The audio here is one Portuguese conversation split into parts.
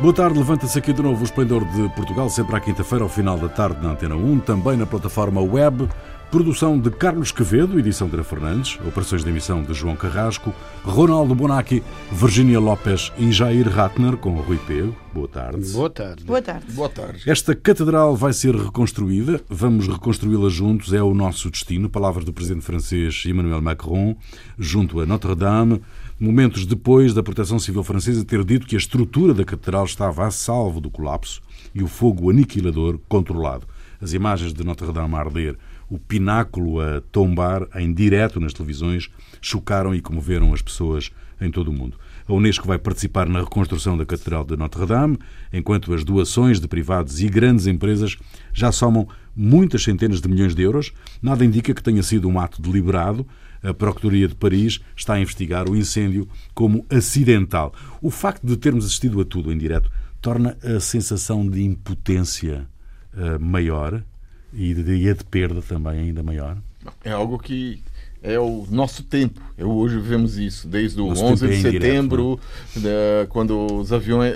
Boa tarde, levanta-se aqui de novo o Esplendor de Portugal, sempre à quinta-feira, ao final da tarde, na Antena 1, também na plataforma web. Produção de Carlos Quevedo, edição de Ana Fernandes, operações de emissão de João Carrasco, Ronaldo Bonacci, Virginia Lopes e Jair Ratner, com Rui Pego. Boa tarde. Boa tarde. Boa tarde. Boa tarde. Esta catedral vai ser reconstruída, vamos reconstruí-la juntos, é o nosso destino. Palavras do presidente francês Emmanuel Macron, junto a Notre-Dame, momentos depois da Proteção Civil Francesa ter dito que a estrutura da catedral estava a salvo do colapso e o fogo aniquilador controlado. As imagens de Notre-Dame a arder o pináculo a tombar em direto nas televisões chocaram e comoveram as pessoas em todo o mundo. A Unesco vai participar na reconstrução da Catedral de Notre-Dame, enquanto as doações de privados e grandes empresas já somam muitas centenas de milhões de euros. Nada indica que tenha sido um ato deliberado. A Procuradoria de Paris está a investigar o incêndio como acidental. O facto de termos assistido a tudo em direto torna a sensação de impotência uh, maior e de, a de perda também ainda maior? É algo que é o nosso tempo. Eu, hoje vemos isso, desde o nosso 11 de é setembro, direto, né? quando os aviões.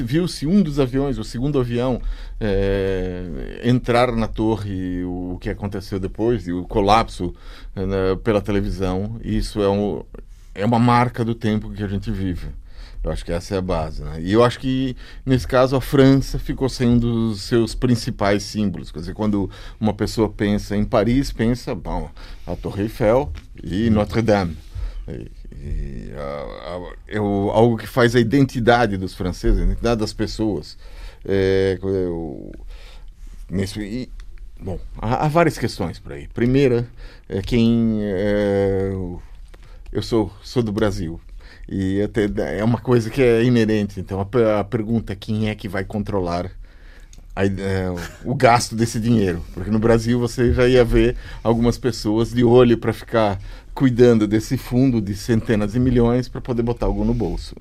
Viu-se um dos aviões, o segundo avião, é, entrar na torre, o que aconteceu depois, e o colapso né, pela televisão. Isso é, um, é uma marca do tempo que a gente vive. Eu acho que essa é a base. Né? E eu acho que, nesse caso, a França ficou um dos seus principais símbolos. Quer dizer, quando uma pessoa pensa em Paris, pensa, bom, a Torre Eiffel e Notre-Dame. E, e, é algo que faz a identidade dos franceses, a identidade das pessoas. É, eu, nesse, e, bom, há, há, várias questões por aí. Primeira, é quem. É, eu sou, sou do Brasil. E até, é uma coisa que é inerente. Então a, a pergunta é quem é que vai controlar a, é, o gasto desse dinheiro? Porque no Brasil você já ia ver algumas pessoas de olho para ficar cuidando desse fundo de centenas de milhões para poder botar algo no bolso.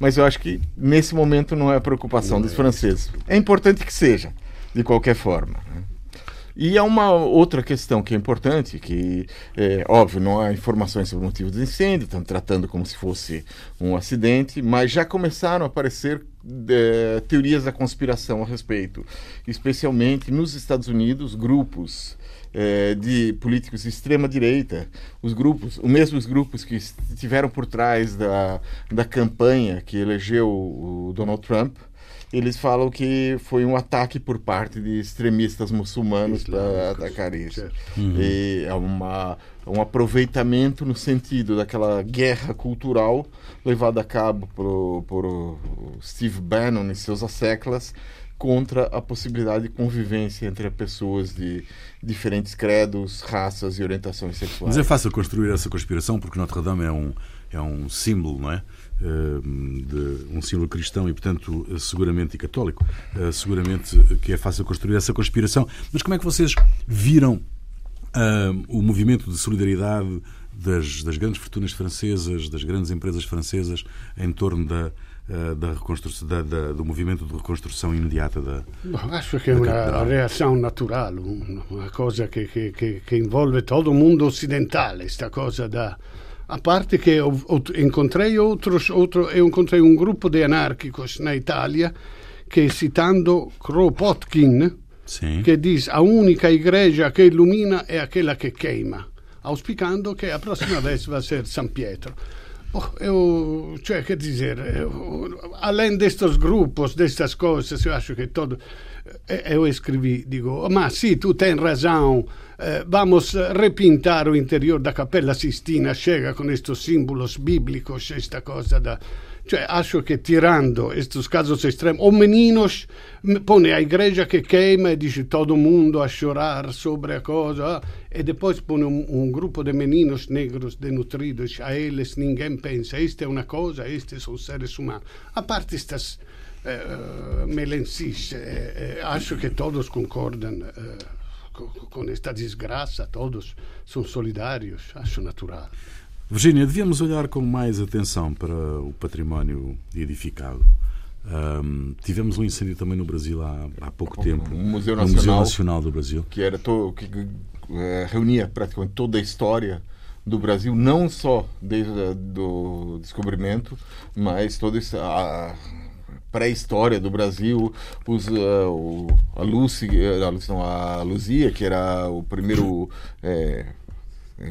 Mas eu acho que nesse momento não é a preocupação dos franceses. É importante que seja, de qualquer forma. Né? E há uma outra questão que é importante, que, é, óbvio, não há informações sobre o motivo do incêndio, estão tratando como se fosse um acidente, mas já começaram a aparecer é, teorias da conspiração a respeito, especialmente nos Estados Unidos, grupos é, de políticos de extrema direita, os grupos, os mesmos grupos que estiveram por trás da, da campanha que elegeu o Donald Trump, eles falam que foi um ataque por parte de extremistas muçulmanos para atacar isso. Uhum. E é uma, um aproveitamento no sentido daquela guerra cultural levada a cabo por, por Steve Bannon e seus asseclas contra a possibilidade de convivência entre pessoas de diferentes credos, raças e orientações sexuais. Mas é fácil construir essa conspiração porque Notre Dame é um, é um símbolo, não é? Ehm, de um símbolo cristão e, portanto, seguramente e católico, eh, seguramente que é fácil construir essa conspiração. Mas como é que vocês viram uh, o movimento de solidariedade das, das, grandes fortunas francesas, das grandes empresas francesas, em torno da, uh, da reconstrução, da, da, do movimento de reconstrução imediata da. Bom, acho que é uma reação natural, uma coisa que, que, que, que envolve todo o mundo ocidental, esta coisa da a parte che ho, ho, incontrei outros, outro, eu encontrei um grupo de anárquicos na Itália que citando Kropotkin Sim. che diz a única igreja che illumina è aquela che queima auspicando che a próxima vez vai ser San Pietro oh, eu, cioè, che dizer eu, além destes grupos destas coisas eu acho que todo eu escrevi digo ma sì tu tens razão eh, vamos repintar o interior da Capella Sistina, chega com estes símbolos bíblicos, esta coisa da. Cioè, acho que tirando estes casos extremos, o meninos põe a igreja que queima e diz todo mundo a chorar sobre a coisa, e depois põe um, um grupo de meninos negros denutridos, a eles ninguém pensa, esta é uma coisa, estes são seres humanos. A parte estas uh, melencis, uh, uh, acho que todos concordam. Uh, com esta desgraça, todos são solidários, acho natural. Virgínia, devíamos olhar com mais atenção para o património edificado. Um, tivemos um incêndio também no Brasil há, há pouco o, tempo. O Museu Nacional, Museu Nacional do Brasil. Que, era to, que uh, reunia praticamente toda a história do Brasil, não só desde o descobrimento, mas toda a, pré-história do Brasil, os, uh, o, a Lucy, a, Lucy não, a Luzia, que era o primeiro. É,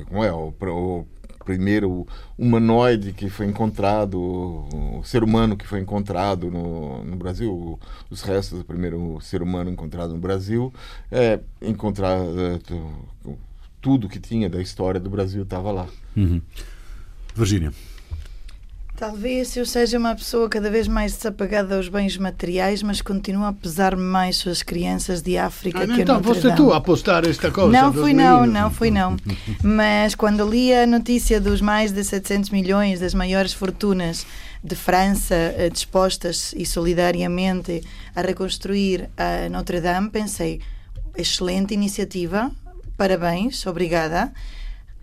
como é? O, o primeiro humanoide que foi encontrado, o ser humano que foi encontrado no, no Brasil, os restos do primeiro ser humano encontrado no Brasil, é, encontrar é, tudo que tinha da história do Brasil estava lá. Uhum. Virgínia. Talvez eu seja uma pessoa cada vez mais desapegada aos bens materiais, mas continua a pesar-me mais as crianças de África ah, que então, Dame. tu a apostar esta coisa? Não fui não, não fui não. mas quando li a notícia dos mais de 700 milhões das maiores fortunas de França eh, dispostas e solidariamente a reconstruir a Notre Dame, pensei, excelente iniciativa, parabéns, obrigada.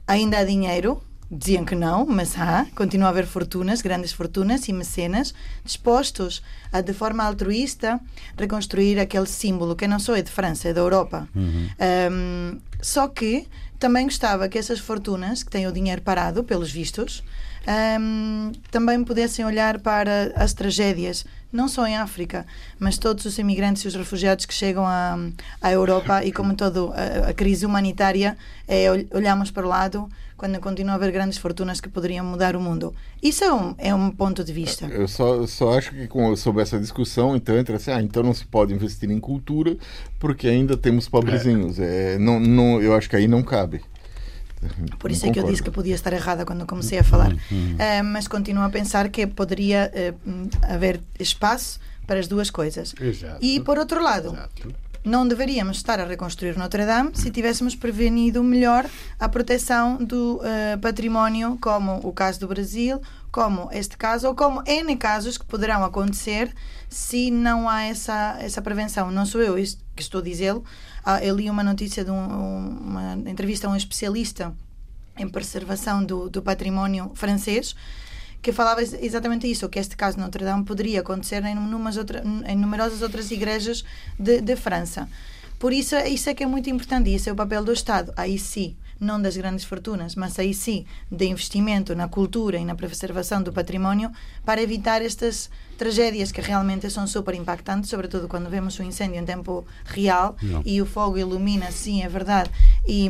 Ainda há dinheiro, diziam que não, mas há, continua a haver fortunas, grandes fortunas e mecenas dispostos a, de forma altruísta, reconstruir aquele símbolo que não só é de França, é da Europa. Uhum. Um, só que também gostava que essas fortunas, que têm o dinheiro parado, pelos vistos, um, também pudessem olhar para as tragédias, não só em África, mas todos os imigrantes e os refugiados que chegam à, à Europa e como toda a, a, crise humanitária, é, olhamos para o lado quando continua a haver grandes fortunas que poderiam mudar o mundo. Isso é um, é um ponto de vista. Eu só, só acho que com, sobre essa discussão, então entra assim, ah, então não se pode investir em cultura porque ainda temos pobrezinhos. É. É, não, não, eu acho que aí não cabe. Por isso é que eu disse que podia estar errada quando comecei a falar. Uh, mas continuo a pensar que poderia uh, haver espaço para as duas coisas. Exato. E por outro lado, Exato não deveríamos estar a reconstruir Notre Dame se tivéssemos prevenido melhor a proteção do uh, património, como o caso do Brasil, como este caso, ou como N casos que poderão acontecer se não há essa, essa prevenção. Não sou eu que estou a dizê-lo. Ah, eu li uma notícia de um, uma entrevista a um especialista em preservação do, do património francês que falava exatamente isso, que este caso de Notre Dame poderia acontecer em, outra, em numerosas outras igrejas de, de França. Por isso, isso é que é muito importante, e isso é o papel do Estado. Aí sim, não das grandes fortunas, mas aí sim, de investimento na cultura e na preservação do património para evitar estas tragédias que realmente são super impactantes, sobretudo quando vemos um incêndio em tempo real não. e o fogo ilumina, sim, é verdade, e,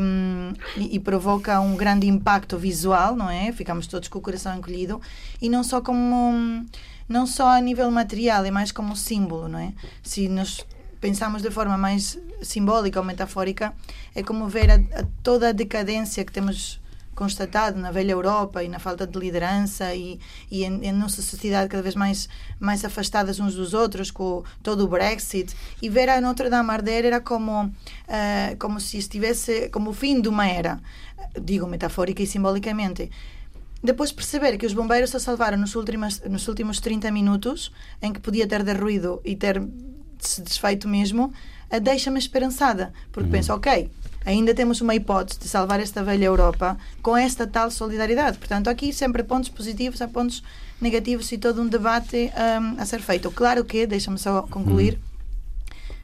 e, e, provoca um grande impacto visual, não é? Ficamos todos com o coração encolhido e não só como não só a nível material, é mais como símbolo, não é? Se nos pensamos de forma mais simbólica ou metafórica, é como ver a, a toda a decadência que temos constatado na velha Europa e na falta de liderança e, e em, em nossa sociedade cada vez mais, mais afastadas uns dos outros com todo o Brexit e ver a Notre Dame arder era como, uh, como se estivesse como o fim de uma era, digo metafórica e simbolicamente. Depois perceber que os bombeiros a salvaram nos últimos, nos últimos 30 minutos, em que podia ter derruído e ter se desfeito mesmo, deixa-me esperançada, porque uhum. penso, ok, ainda temos uma hipótese de salvar esta velha Europa com esta tal solidariedade. Portanto, aqui sempre pontos positivos, há pontos negativos e todo um debate um, a ser feito. Claro que, deixa-me só concluir,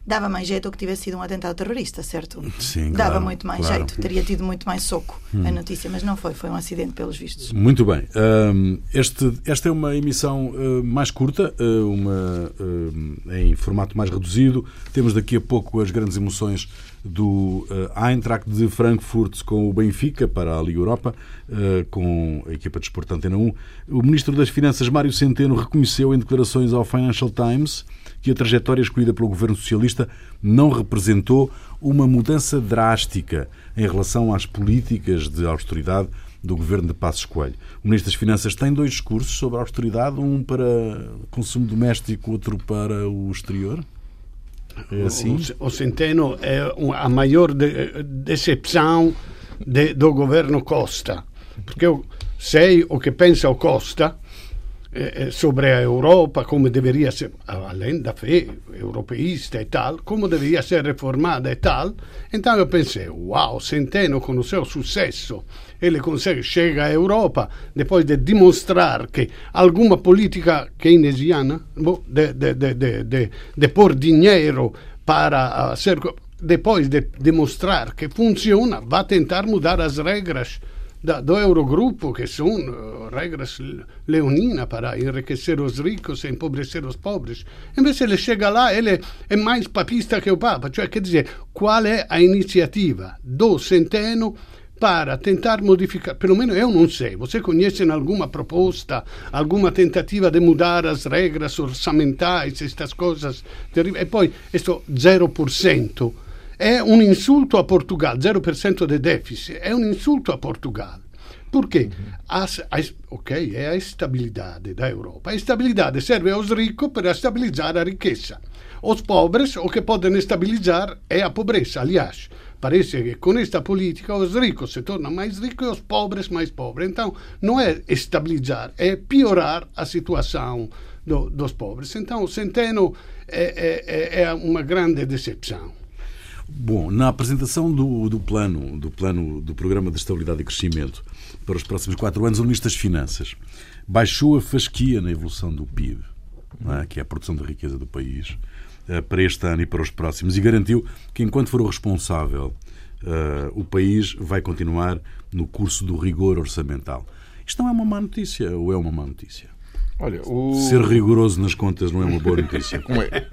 dava mais jeito que tivesse sido um atentado terrorista, certo? Sim, Dava claro, muito mais claro. jeito, teria tido muito mais soco hum. a notícia, mas não foi, foi um acidente pelos vistos. Muito bem. Um, este, esta é uma emissão uh, mais curta, uh, uma, uh, em formato mais reduzido. Temos daqui a pouco as grandes emoções do uh, Eintracht de Frankfurt com o Benfica para a Liga Europa, uh, com a equipa de Esporte Antena 1. O Ministro das Finanças, Mário Centeno, reconheceu em declarações ao Financial Times que a trajetória escolhida pelo governo socialista não representou uma mudança drástica em relação às políticas de austeridade do governo de Passos Coelho. O Ministro das Finanças tem dois discursos sobre a austeridade, um para consumo doméstico, outro para o exterior? É assim? O, o Centeno é a maior de, decepção de, do governo Costa, porque eu sei o que pensa o Costa, sobre a Europa, como deveria ser, além da fé europeísta e tal, como deveria ser reformada e tal. Então eu pensei, uau, Centeno com o seu sucesso, ele consegue, chega à Europa, depois de demonstrar que alguma política keynesiana, de, de, de, de, de pôr dinheiro para ser, depois de demonstrar que funciona, vai tentar mudar as regras da, do Eurogrupo, que são uh, regras leoninas para enriquecer os ricos e empobrecer os pobres. Invece ele chega lá, ele é mais papista que o Papa. Cioè, quer dizer, qual é a iniciativa do Centeno para tentar modificar, pelo menos eu não sei, você conhece alguma proposta, alguma tentativa de mudar as regras orçamentais, estas coisas? E poi, questo 0% è un insulto a Portugal, 0% di deficit, è un insulto a Portugal. Perché? A, a, ok, è a estabilidade da Europa. A estabilidade serve aos ricos para estabilizar a riqueza. Os pobres, o que podem estabilizar é a pobreza. Aliás, parece que com esta política os ricos se tornam mais ricos e os pobres mais pobres. Então, não é estabilizar, é piorar a situação do, dos pobres. Então, o Centeno é, é, é uma grande decepção. Bom, na apresentação do, do plano, do plano do Programa de Estabilidade e Crescimento para os próximos quatro anos, o Ministro das Finanças baixou a fasquia na evolução do PIB, é? que é a produção de riqueza do país, eh, para este ano e para os próximos, e garantiu que, enquanto for o responsável, uh, o país vai continuar no curso do rigor orçamental. Isto não é uma má notícia ou é uma má notícia? Olha, o... Ser rigoroso nas contas não é uma boa notícia. É?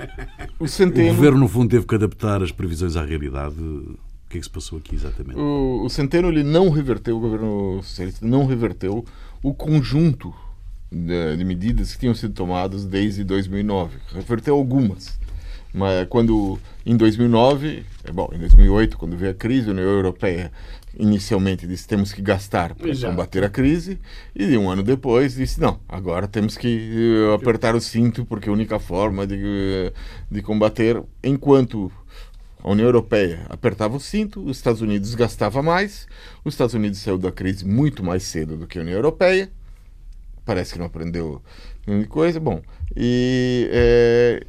O, Centeno... o governo, no fundo, teve que adaptar as previsões à realidade. O que é que se passou aqui exatamente? O, o Centeno ele não reverteu, o governo socialista não reverteu o conjunto de, de medidas que tinham sido tomadas desde 2009. Reverteu algumas. Mas quando em 2009, é bom, em 2008, quando veio a crise, a União Europeia inicialmente disse temos que gastar para combater a crise e um ano depois disse não, agora temos que eh, apertar o cinto porque a única forma de, eh, de combater enquanto a União Europeia apertava o cinto, os Estados Unidos gastava mais, os Estados Unidos saiu da crise muito mais cedo do que a União Europeia, parece que não aprendeu nenhuma coisa, bom, e é,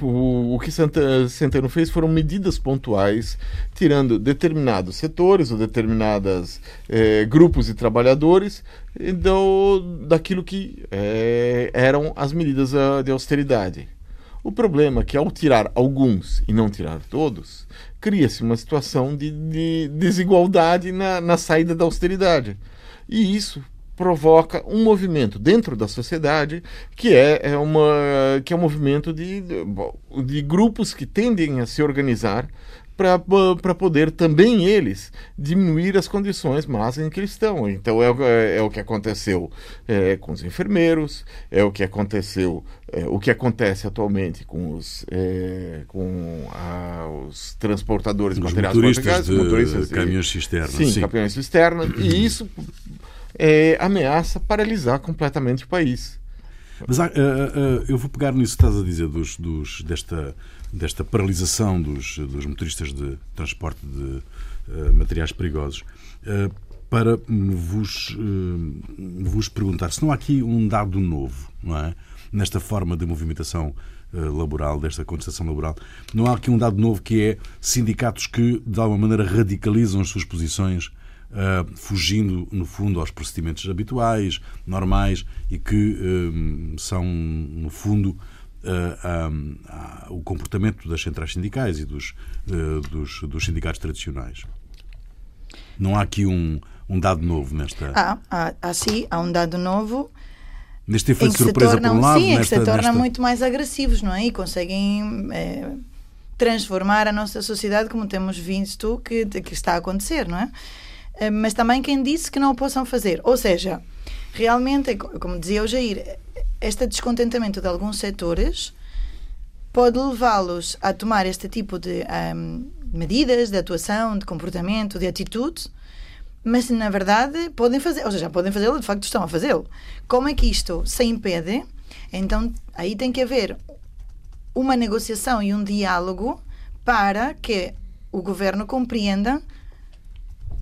o, que Centeno fez foram medidas pontuais, tirando determinados setores ou determinados eh, grupos de trabalhadores do, daquilo que eh, eram as medidas ah, de austeridade. O problema é que, ao tirar alguns e não tirar todos, cria-se uma situação de, de desigualdade na, na saída da austeridade. E isso provoca um movimento dentro da sociedade que é, é, uma, que é um movimento de, de, grupos que tendem a se organizar para poder também eles diminuir as condições más em que eles estão. Então é, é, é o que aconteceu é, com os enfermeiros, é o que aconteceu, é, o que acontece atualmente com os, é, com a, os transportadores de materiais motoristas, de motoristas caminhões cisterna. Sim, sim, caminhões cisterna. E isso é, ameaça paralisar completamente o país. Mas uh, uh, eu vou pegar nisso que estás a dizer dos, dos, desta, desta paralisação dos, dos motoristas de transporte de uh, materiais perigosos para vos, vos perguntar se não há aqui um dado novo, não é? Nesta forma de movimentação laboral, desta contestação laboral. Não há aqui um dado novo que é sindicatos que, de alguma maneira, radicalizam as suas posições Uh, fugindo, no fundo, aos procedimentos habituais, normais e que uh, são, no fundo, uh, o comportamento das centrais sindicais e dos, dos, dos, sindicatos tradicionais. Não há aqui um, um dado novo nesta. Há, há, há sim, há um dado novo. Neste efeito de surpresa, tornam, por um lado. Sim, nesta, que se tornam nesta... muito mais agressivos, não é? E conseguem. É, transformar a nossa sociedade como temos visto que, que está a acontecer, não é? Eh, mas também quem disse que não o possam fazer. Ou seja, realmente, como dizia o Jair, este descontentamento de alguns setores pode levá-los a tomar este tipo de um, medidas de atuação, de comportamento, de atitude, mas na verdade podem fazer, ou seja, podem fazê-lo, de facto estão a fazê-lo. Como é que isto se impede? Então aí tem que haver uma negociação e um diálogo para que o governo compreenda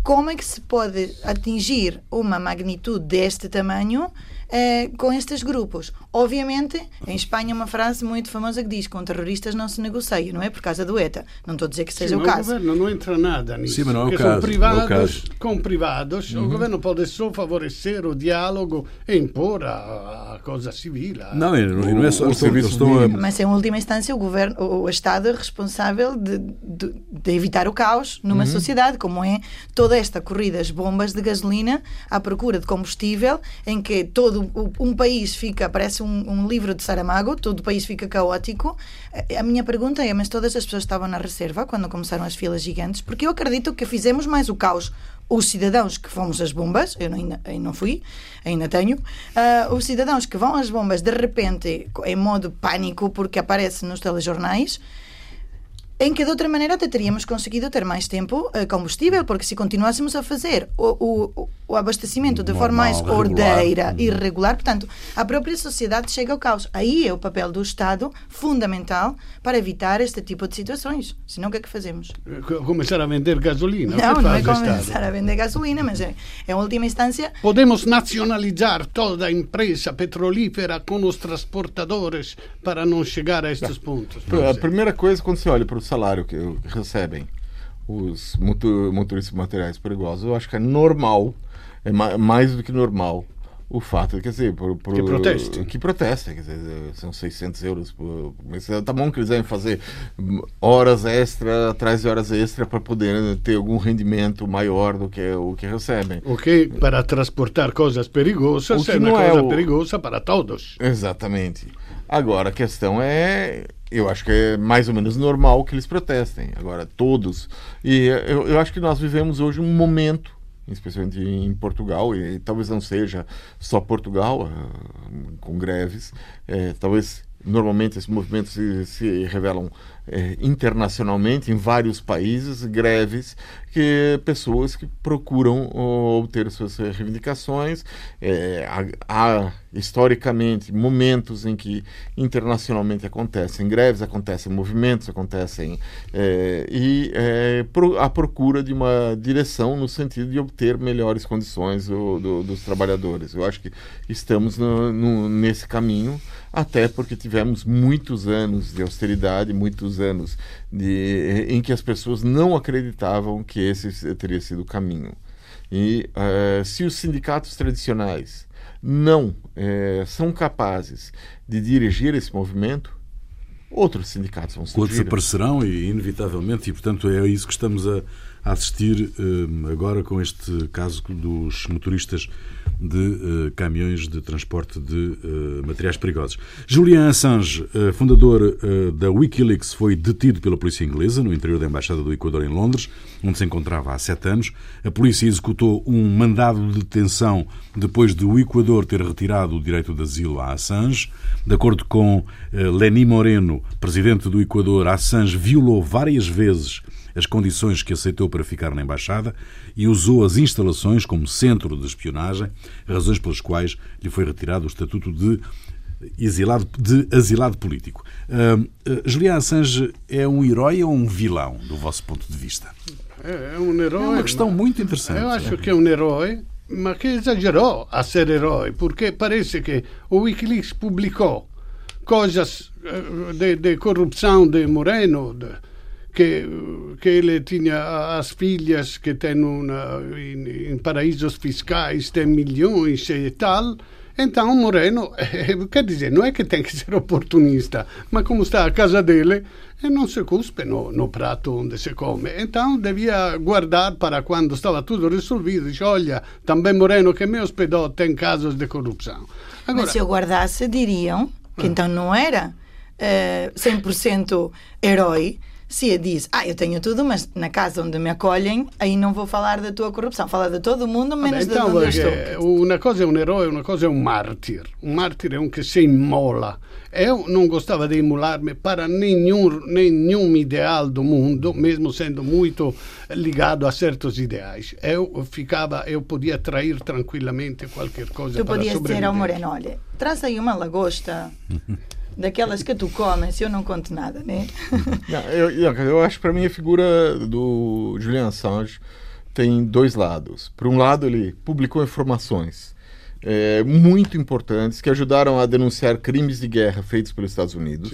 como é que se pode atingir uma magnitude deste tamanho eh, com estes grupos? Obviamente, em Espanha, uma frase muito famosa que diz: com terroristas não se negocia, não é? Por causa do ETA. Não estou a dizer que seja Sim, o caso. O governo não entra nada nisso. Sim, mas não é o caso. São privados, é o caso. Com privados, uhum. o governo pode só favorecer o diálogo e impor a, a coisa civil. Não, não é só o, o serviço. Estão a... Mas, em última instância, o, governo, o, o Estado é responsável de, de, de evitar o caos numa uhum. sociedade, como é toda toda esta corrida às bombas de gasolina à procura de combustível, em que todo um país fica, parece um, um livro de Saramago, todo o país fica caótico. A minha pergunta é: mas todas as pessoas estavam na reserva quando começaram as filas gigantes? Porque eu acredito que fizemos mais o caos os cidadãos que fomos às bombas, eu ainda, ainda não fui, ainda tenho, uh, os cidadãos que vão às bombas de repente em modo pânico porque aparece nos telejornais, em que de outra maneira até teríamos conseguido ter mais tempo uh, combustível, porque se continuássemos a fazer o, o, o abastecimento de forma mais ordeira e regular, portanto, a própria sociedade chega ao caos. Aí é o papel do Estado fundamental para evitar este tipo de situações. Senão, o que é que fazemos? Começar a vender gasolina. Não, não é começar a vender gasolina, mas é, em última instância... Podemos nacionalizar toda a empresa petrolífera com os transportadores para não chegar a estes pontos. A primeira coisa, quando você olha para o salário que recebem os motoristas materiais perigosos, eu acho que é normal, é mais do que normal, o fato, quer dizer, por, por, que protestem. Que protestem, quer dizer, são 600 euros por mês. Tá bom que eles devem fazer horas extra, atrás de horas extra para poder ter algum rendimento maior do que o que recebem. O que para transportar coisas perigosas é uma coisa é o... perigosa para todos. Exatamente. Agora, a questão é eu acho que é mais ou menos normal que eles protestem. Agora, todos. E eu, eu acho que nós vivemos hoje um momento, especialmente em Portugal, e, talvez não seja só Portugal, uh, com greves, é, talvez normalmente esses movimentos se, se revelam é, internacionalmente em vários países greves que pessoas que procuram obter suas reivindicações. É, há, há, historicamente momentos em que internacionalmente acontecem greves acontecem movimentos acontecem é, e pro, a procura de uma direção no sentido de obter melhores condições do, do, dos trabalhadores. Eu acho que estamos no, no, nesse caminho até porque tivemos muitos anos de austeridade muitos anos de, em que as pessoas não acreditavam que esse teria sido o caminho. E uh, se os sindicatos tradicionais não uh, são capazes de dirigir esse movimento, outros sindicatos vão surgir. Outros aparecerão, e, inevitavelmente, e portanto é isso que estamos a, a assistir uh, agora com este caso dos motoristas de uh, caminhões de transporte de uh, materiais perigosos. Julian Assange, fundador da Wikileaks, foi detido pela polícia inglesa no interior da Embaixada do Equador em Londres, onde se encontrava há sete anos. A polícia executou um mandado de detenção depois de o Equador ter retirado o direito de asilo a Assange. De acordo com Leni Moreno, presidente do Equador, Assange violou várias vezes as condições que aceitou para ficar na embaixada e usou as instalações como centro de espionagem, razões pelas quais lhe foi retirado o estatuto de exilado, de asilado político. Uh, uh, Julian Assange é um herói ou um vilão, do vosso ponto de vista? É, é um herói. É uma questão muito interessante. Eu acho que é um herói, mas que exagerou a ser herói, porque parece que o Wikileaks publicou coisas eh, de, de corrupção de Moreno, de, que, que ele tinha as filhas que têm uma, em, em paraísos fiscais, têm milhões e tal. Então, Moreno, quer dizer, não é que tem que ser oportunista, mas como está a casa dele, não se cuspe no, no prato onde se come. Então, devia guardar para quando estava tudo resolvido. Dice, olha, também Moreno que me hospedou tem casos de corrupção. Agora, mas se eu guardasse, diriam que ah. então não era uh, eh, 100% herói, se diz, ah, eu tenho tudo, mas na casa onde me acolhem, aí não vou falar da tua corrupção. Fala de todo mundo, menos Vabbè, então, de onde estou. Uma coisa é um herói, uma coisa é um mártir. Um mártir é um que se imola. Eu não gostava de imolar-me para nenhum, nenhum ideal do mundo, mesmo sendo muito ligado a certos ideais. Eu ficava, eu podia trair tranquilamente qualquer coisa tu para podias dizer ao Moreno, olha, traz aí uma lagosta daquelas que tu comes, eu não conto nada, né? Não, eu, eu acho que para mim a figura do Julian Assange tem dois lados. Por um lado, ele publicou informações é, muito importantes que ajudaram a denunciar crimes de guerra feitos pelos Estados Unidos.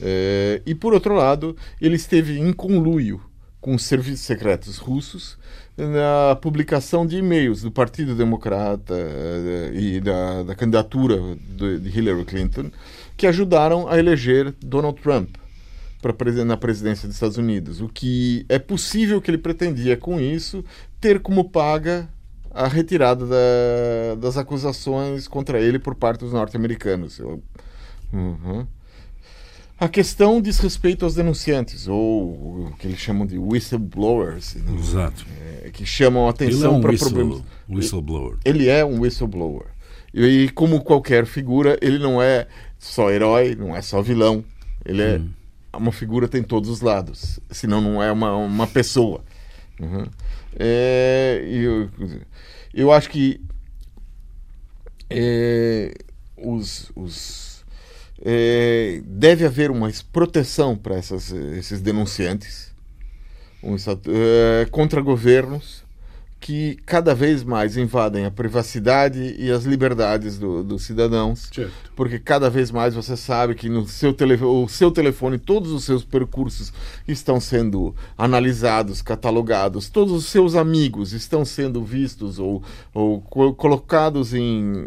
É, e por outro lado, ele esteve em conluio com os serviços secretos russos na publicação de e-mails do Partido Democrata é, e da, da candidatura de Hillary Clinton que ajudaram a eleger Donald Trump. pra, na presidência dos Estados Unidos. O que é possível que ele pretendia com isso ter como paga a retirada da, das acusações contra ele por parte dos norte-americanos. Uhum. A questão diz respeito aos denunciantes, ou o que eles chamam de whistleblowers. Né? Exato. É, que chamam atenção é um para problemas. Whistleblower. Ele é um whistleblower. E, como qualquer figura, ele não é só herói, não é só vilão. Ele é hum. uma figura tem todos os lados. Senão não é uma, uma pessoa. Uhum. É, eu, eu acho que é, os, os é, deve haver uma proteção para esses denunciantes um, é, contra governos que cada vez mais invadem a privacidade e as liberdades dos do cidadãos, certo. porque cada vez mais você sabe que no seu, tele, o seu telefone todos os seus percursos estão sendo analisados, catalogados, todos os seus amigos estão sendo vistos ou, ou co colocados em,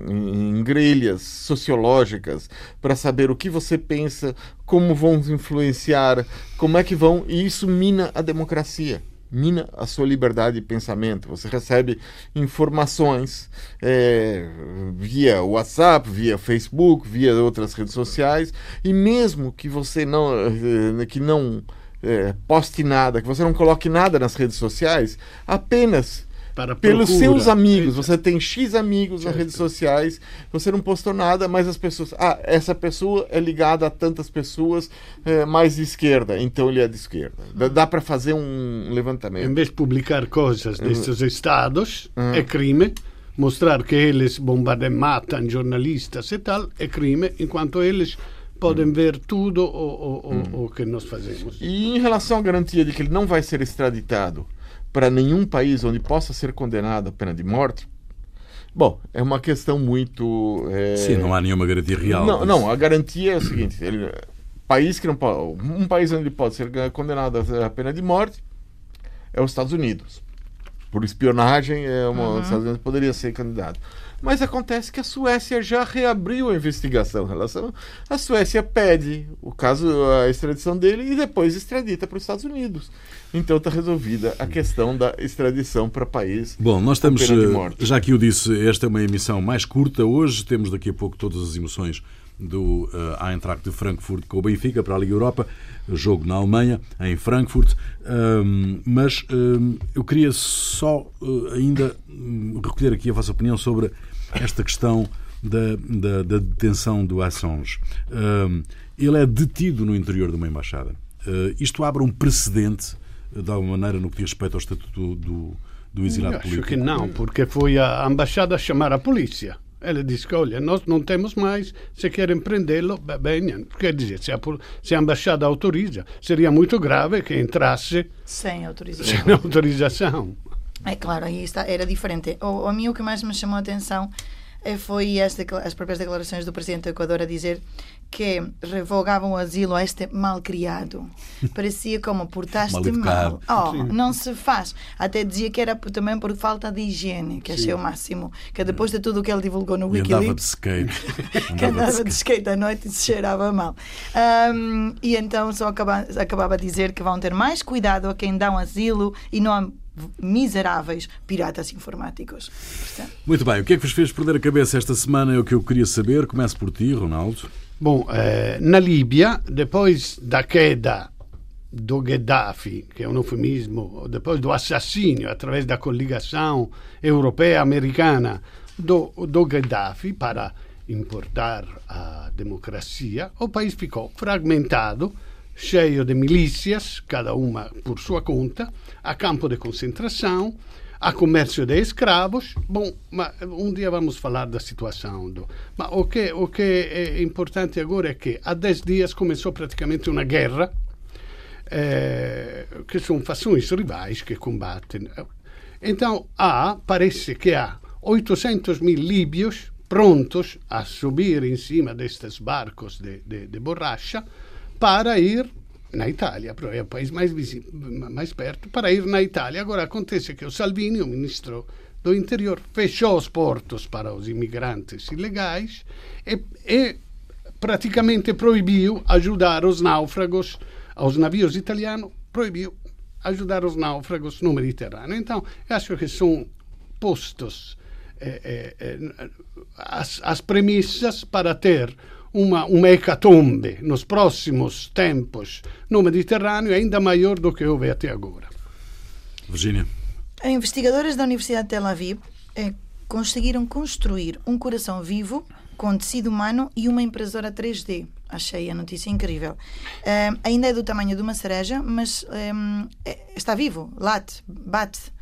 em, em grelhas sociológicas para saber o que você pensa, como vão influenciar, como é que vão, e isso mina a democracia mina a sua liberdade de pensamento. Você recebe informações é, via WhatsApp, via Facebook, via outras redes sociais, e mesmo que você não, é, que não é, poste nada, que você não coloque nada nas redes sociais, apenas para pelos seus amigos. Você tem X amigos certo. nas redes sociais, você não postou nada, mas as pessoas. Ah, essa pessoa é ligada a tantas pessoas é, mais de esquerda, então ele é de esquerda. Dá, dá para fazer um levantamento. Em vez de publicar coisas desses estados, uhum. é crime. Mostrar que eles bombardeiam, matam jornalistas e tal, é crime, enquanto eles podem ver tudo o, o, o, o que nós fazemos. E em relação à garantia de que ele não vai ser extraditado, para nenhum país onde possa ser condenado à pena de morte, bom, é uma questão muito. É... Sim, não há nenhuma garantia real. Não, não a garantia é o seguinte: ele, país que não pode, um país onde pode ser condenado à pena de morte é os Estados Unidos. Por espionagem, é uma, uhum. os Estados Unidos poderia ser candidato. Mas acontece que a Suécia já reabriu a investigação em relação. A Suécia pede o caso, a extradição dele e depois extradita para os Estados Unidos. Então está resolvida a questão da extradição para país. Bom, nós estamos, eh, já que eu disse, esta é uma emissão mais curta. Hoje temos daqui a pouco todas as emoções do uh, Eintracht de Frankfurt com o Benfica para a Liga Europa, jogo na Alemanha, em Frankfurt. Um, mas um, eu queria só uh, ainda um, recolher aqui a vossa opinião sobre esta questão da, da, da detenção do Assange. ele é detido no interior de uma embaixada. Uh, isto abre um precedente de alguma maneira, no que diz respeito ao estatuto do, do exilado acho político? que não, porque foi a embaixada a chamar a polícia. Ela disse olha, nós não temos mais, se querem prendê-lo, bem, quer dizer, se a, se a embaixada autoriza, seria muito grave que entrasse sem autorização. Sem autorização. É claro, aí está, era diferente. O, a mim o que mais me chamou a atenção eh, foi as, as próprias declarações do presidente do Equador a dizer que revogavam o asilo a este malcriado. Parecia como portaste mal. Oh, não se faz. Até dizia que era também por falta de higiene, que achei o máximo. Que depois de tudo o que ele divulgou no Wikileaks. andava de skate. que andava de skate à noite e se cheirava mal. Um, e então só acaba, acabava a dizer que vão ter mais cuidado a quem dá um asilo e não a miseráveis piratas informáticos. Portanto... Muito bem, o que é que vos fez perder a cabeça esta semana? É o que eu queria saber. Começo por ti, Ronaldo. Bom, eh, na Líbia, depois da queda do Gheddafi, que é um eufemismo, depois do assassínio através da coligação europeia-americana do, do Gheddafi para importar a democracia, o país ficou fragmentado, cheio de milícias, cada uma por sua conta, a campo de concentração, a comércio de escravos. Bom, mas um dia vamos falar da situação. Do... Mas o que, o que é importante agora é que há 10 dias começou praticamente uma guerra, eh, que são fações rivais que combatem. Então, há, parece que há 800 mil líbios prontos a subir em cima destes barcos de, de, de borracha para ir na Itália, é o país mais, mais perto, para ir na Itália. Agora acontece que o Salvini, o ministro do interior, fechou os portos para os imigrantes ilegais e, e praticamente proibiu ajudar os náufragos aos navios italianos, proibiu ajudar os náufragos no Mediterrâneo. Então, acho que são postos eh, eh, as, as premissas para ter uma, uma hecatombe nos próximos tempos no Mediterrâneo ainda maior do que houve até agora. Virginia. Investigadores da Universidade de Tel Aviv eh, conseguiram construir um coração vivo com tecido humano e uma impressora 3D. Achei a notícia incrível. Uh, ainda é do tamanho de uma cereja, mas um, é, está vivo, late, bate.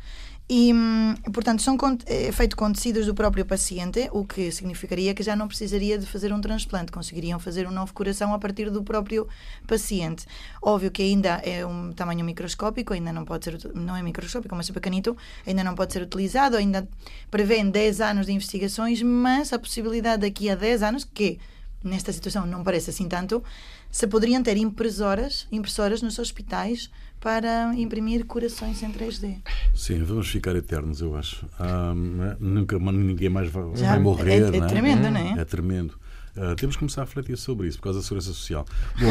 E, hum, portanto, são é feito com tecidos do próprio paciente, o que significaria que já não precisaria de fazer um transplante, conseguiriam fazer um novo coração a partir do próprio paciente. Óbvio que ainda é um tamanho microscópico, ainda não pode ser, não é microscópico, mas é pequenito, ainda não pode ser utilizado, ainda prevêem 10 anos de investigações, mas a possibilidade daqui a 10 anos, que nesta situação não parece assim tanto, se poderiam ter impressoras, impressoras nos hospitais para imprimir corações em 3D. Sim, vamos ficar eternos, eu acho. Ah, nunca ninguém mais vai, Já, vai morrer. É, é, é tremendo, não é? É tremendo. Uh, temos que começar a refletir sobre isso, por causa da segurança social. Bom,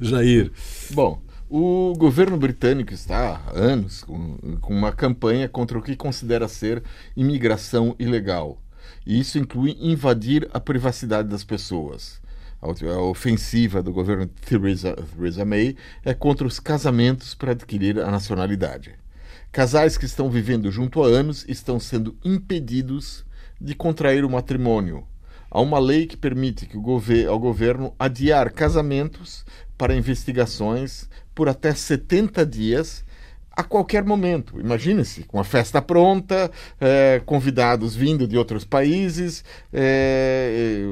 Jair. Bom, o governo britânico está há anos com, com uma campanha contra o que considera ser imigração ilegal. E isso inclui invadir a privacidade das pessoas a ofensiva do governo Theresa, Theresa May é contra os casamentos para adquirir a nacionalidade. Casais que estão vivendo junto há anos estão sendo impedidos de contrair o matrimônio. Há uma lei que permite que o gover ao governo adiar casamentos para investigações por até 70 dias a qualquer momento. Imagine-se, com a festa pronta, é, convidados vindo de outros países, é,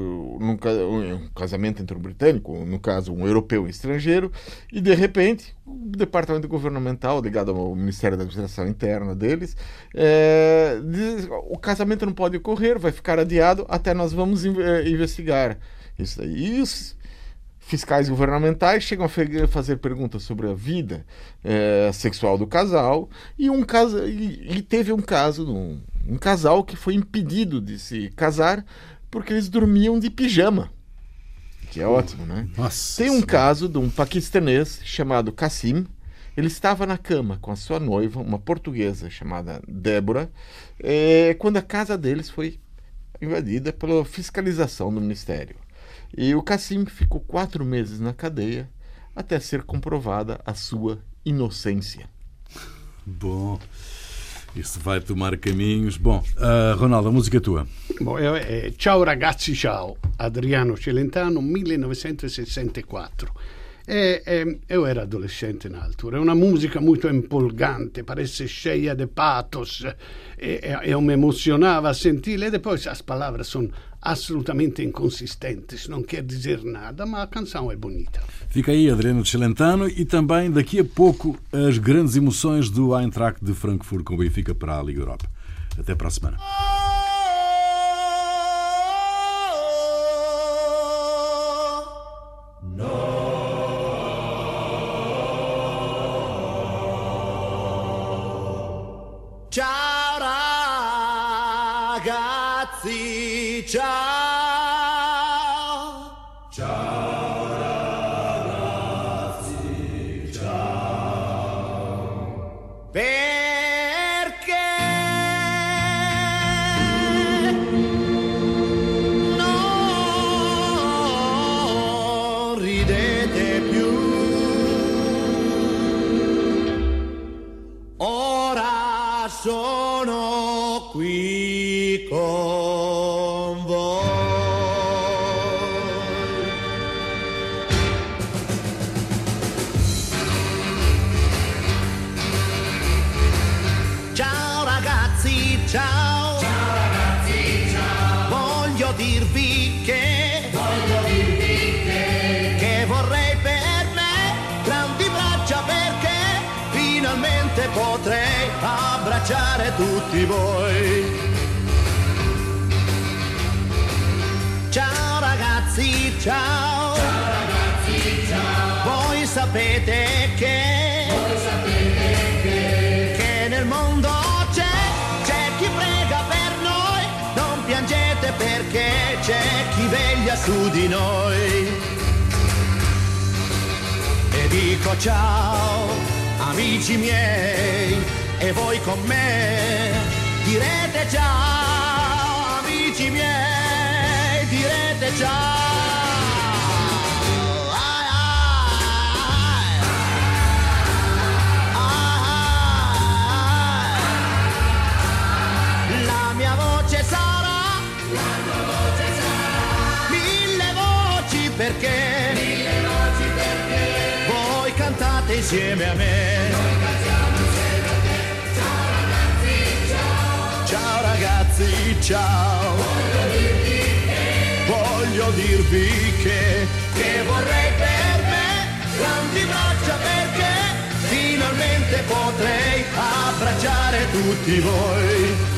num, um casamento entre um britânico, no caso um europeu e estrangeiro, e de repente o departamento governamental, ligado ao Ministério da Administração Interna deles, é, diz, o casamento não pode ocorrer, vai ficar adiado até nós vamos investigar isso aí. Isso, fiscais governamentais chegam a fazer perguntas sobre a vida é, sexual do casal e um caso e, e teve um caso um, um, casal que foi impedido de se casar porque eles dormiam de pijama que é ótimo né? Nossa, tem um caso de um paquistanês chamado Kassim. Ele estava na cama com a sua noiva uma portuguesa chamada Débora. É, quando a casa deles foi invadida pela fiscalização do ministério e o Cassim ficou quatro meses na cadeia até ser comprovada a sua inocência. Bom, isso vai tomar caminhos. Bom, uh, Ronaldo, a música é tua. Bom, é, é Ciao ragazzi, ciao. Adriano Celentano, 1964. E, e, eu era adolescente na altura, é uma música muito empolgante, parece cheia de patos, e, e, eu me emocionava a sentire, e depois as palavras são absolutamente inconsistentes, não quer dizer nada, mas a canção é bonita. Fica aí Adriano Celentano e também daqui a pouco as grandes emoções do Eintracht de Frankfurt com o Benfica para a Liga Europa. Até para a semana. sono qui. Tutti voi. Ciao ragazzi, ciao. Ciao ragazzi, ciao. Voi sapete che, Voi sapete che, che nel mondo c'è, c'è chi prega per noi. Non piangete perché c'è chi veglia su di noi. dico ciao, amici miei, e voi con me direte già, amici miei, direte già. perché, mille voci perché voi cantate insieme a me. Ciao. Voglio dirvi che, voglio dirvi che, che vorrei per me grandi braccia perché finalmente potrei abbracciare tutti voi.